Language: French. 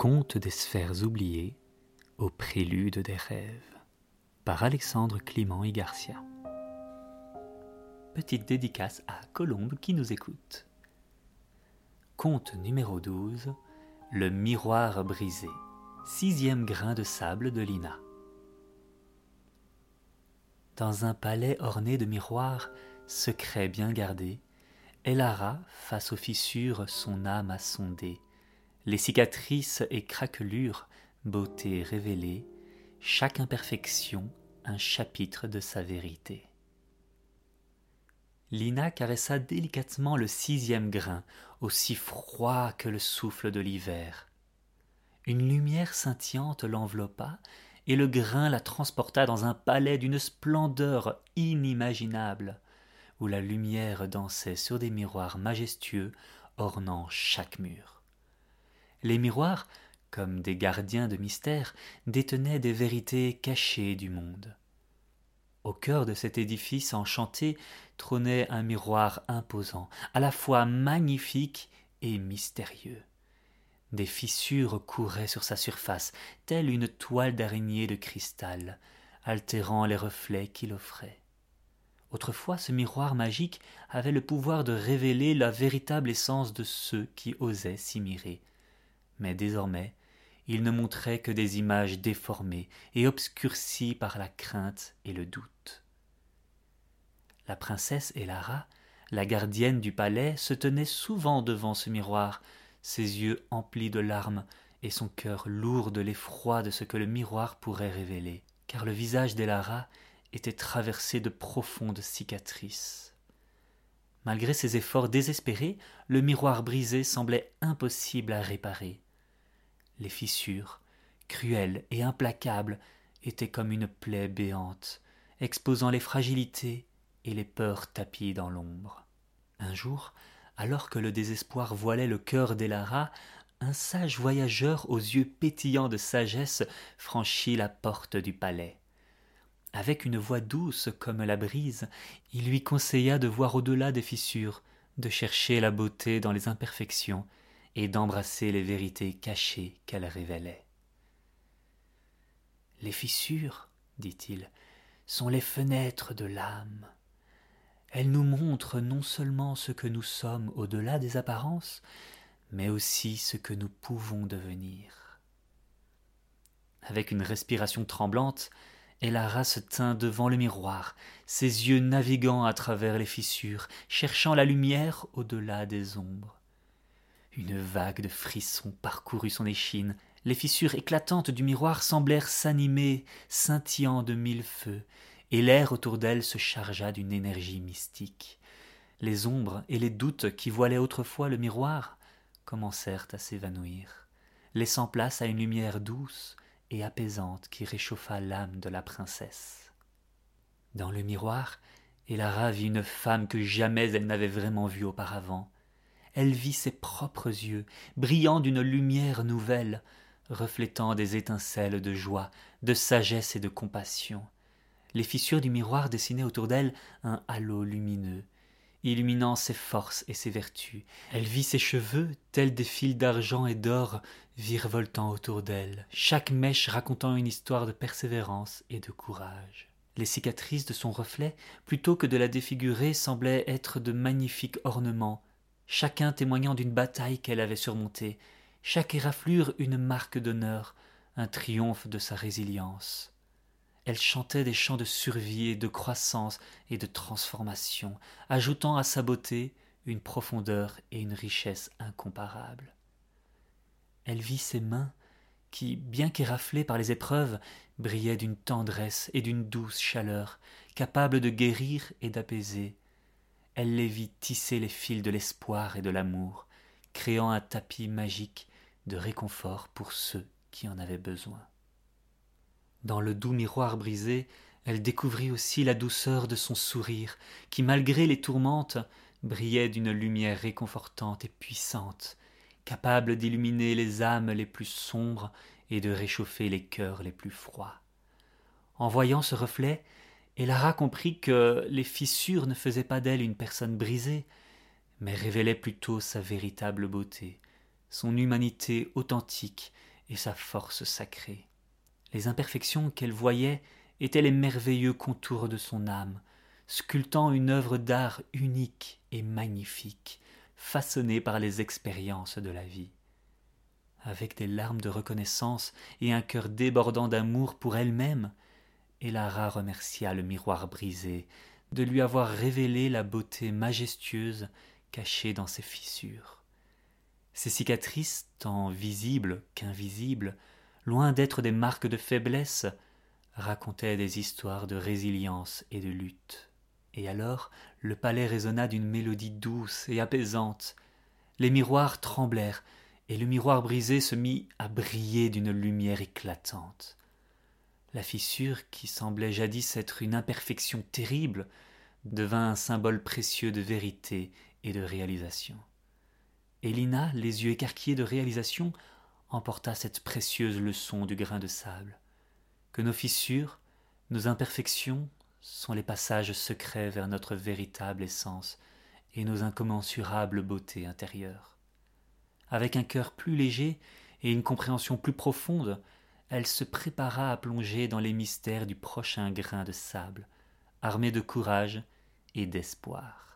Conte des sphères oubliées au prélude des rêves par Alexandre Clément et Garcia. Petite dédicace à Colombe qui nous écoute. Conte numéro 12 Le miroir brisé. Sixième grain de sable de Lina. Dans un palais orné de miroirs, secret bien gardé, Elara, face aux fissures, son âme a sondé les cicatrices et craquelures, beauté révélée, chaque imperfection un chapitre de sa vérité. Lina caressa délicatement le sixième grain, aussi froid que le souffle de l'hiver. Une lumière scintillante l'enveloppa, et le grain la transporta dans un palais d'une splendeur inimaginable, où la lumière dansait sur des miroirs majestueux ornant chaque mur. Les miroirs, comme des gardiens de mystère, détenaient des vérités cachées du monde. Au cœur de cet édifice enchanté trônait un miroir imposant, à la fois magnifique et mystérieux. Des fissures couraient sur sa surface, telle une toile d'araignée de cristal, altérant les reflets qu'il offrait. Autrefois, ce miroir magique avait le pouvoir de révéler la véritable essence de ceux qui osaient s'y mirer mais désormais il ne montrait que des images déformées et obscurcies par la crainte et le doute. La princesse Elara, la gardienne du palais, se tenait souvent devant ce miroir, ses yeux emplis de larmes et son cœur lourd de l'effroi de ce que le miroir pourrait révéler, car le visage d'Elara était traversé de profondes cicatrices. Malgré ses efforts désespérés, le miroir brisé semblait impossible à réparer. Les fissures, cruelles et implacables, étaient comme une plaie béante, exposant les fragilités et les peurs tapies dans l'ombre. Un jour, alors que le désespoir voilait le cœur d'Elara, un sage voyageur aux yeux pétillants de sagesse franchit la porte du palais. Avec une voix douce comme la brise, il lui conseilla de voir au-delà des fissures, de chercher la beauté dans les imperfections, et d'embrasser les vérités cachées qu'elle révélait. Les fissures, dit-il, sont les fenêtres de l'âme. Elles nous montrent non seulement ce que nous sommes au-delà des apparences, mais aussi ce que nous pouvons devenir. Avec une respiration tremblante, Elara se tint devant le miroir, ses yeux naviguant à travers les fissures, cherchant la lumière au-delà des ombres. Une vague de frissons parcourut son échine. Les fissures éclatantes du miroir semblèrent s'animer, scintillant de mille feux, et l'air autour d'elle se chargea d'une énergie mystique. Les ombres et les doutes qui voilaient autrefois le miroir commencèrent à s'évanouir, laissant place à une lumière douce et apaisante qui réchauffa l'âme de la princesse. Dans le miroir, Elara vit une femme que jamais elle n'avait vraiment vue auparavant elle vit ses propres yeux, brillant d'une lumière nouvelle, reflétant des étincelles de joie, de sagesse et de compassion. Les fissures du miroir dessinaient autour d'elle un halo lumineux, illuminant ses forces et ses vertus. Elle vit ses cheveux, tels des fils d'argent et d'or, virevoltant autour d'elle, chaque mèche racontant une histoire de persévérance et de courage. Les cicatrices de son reflet, plutôt que de la défigurer, semblaient être de magnifiques ornements, chacun témoignant d'une bataille qu'elle avait surmontée, chaque éraflure une marque d'honneur, un triomphe de sa résilience. Elle chantait des chants de survie et de croissance et de transformation, ajoutant à sa beauté une profondeur et une richesse incomparables. Elle vit ses mains qui, bien qu'éraflées par les épreuves, brillaient d'une tendresse et d'une douce chaleur, capables de guérir et d'apaiser, elle les vit tisser les fils de l'espoir et de l'amour, créant un tapis magique de réconfort pour ceux qui en avaient besoin. Dans le doux miroir brisé, elle découvrit aussi la douceur de son sourire, qui, malgré les tourmentes, brillait d'une lumière réconfortante et puissante, capable d'illuminer les âmes les plus sombres et de réchauffer les cœurs les plus froids. En voyant ce reflet, et Lara comprit que les fissures ne faisaient pas d'elle une personne brisée, mais révélaient plutôt sa véritable beauté, son humanité authentique et sa force sacrée. Les imperfections qu'elle voyait étaient les merveilleux contours de son âme, sculptant une œuvre d'art unique et magnifique, façonnée par les expériences de la vie. Avec des larmes de reconnaissance et un cœur débordant d'amour pour elle-même, Elara remercia le miroir brisé de lui avoir révélé la beauté majestueuse cachée dans ses fissures. Ces cicatrices, tant visibles qu'invisibles, loin d'être des marques de faiblesse, racontaient des histoires de résilience et de lutte. Et alors le palais résonna d'une mélodie douce et apaisante. Les miroirs tremblèrent, et le miroir brisé se mit à briller d'une lumière éclatante. La fissure, qui semblait jadis être une imperfection terrible, devint un symbole précieux de vérité et de réalisation. Elina, les yeux écarquillés de réalisation, emporta cette précieuse leçon du grain de sable, que nos fissures, nos imperfections sont les passages secrets vers notre véritable essence et nos incommensurables beautés intérieures. Avec un cœur plus léger et une compréhension plus profonde, elle se prépara à plonger dans les mystères du prochain grain de sable, armée de courage et d'espoir.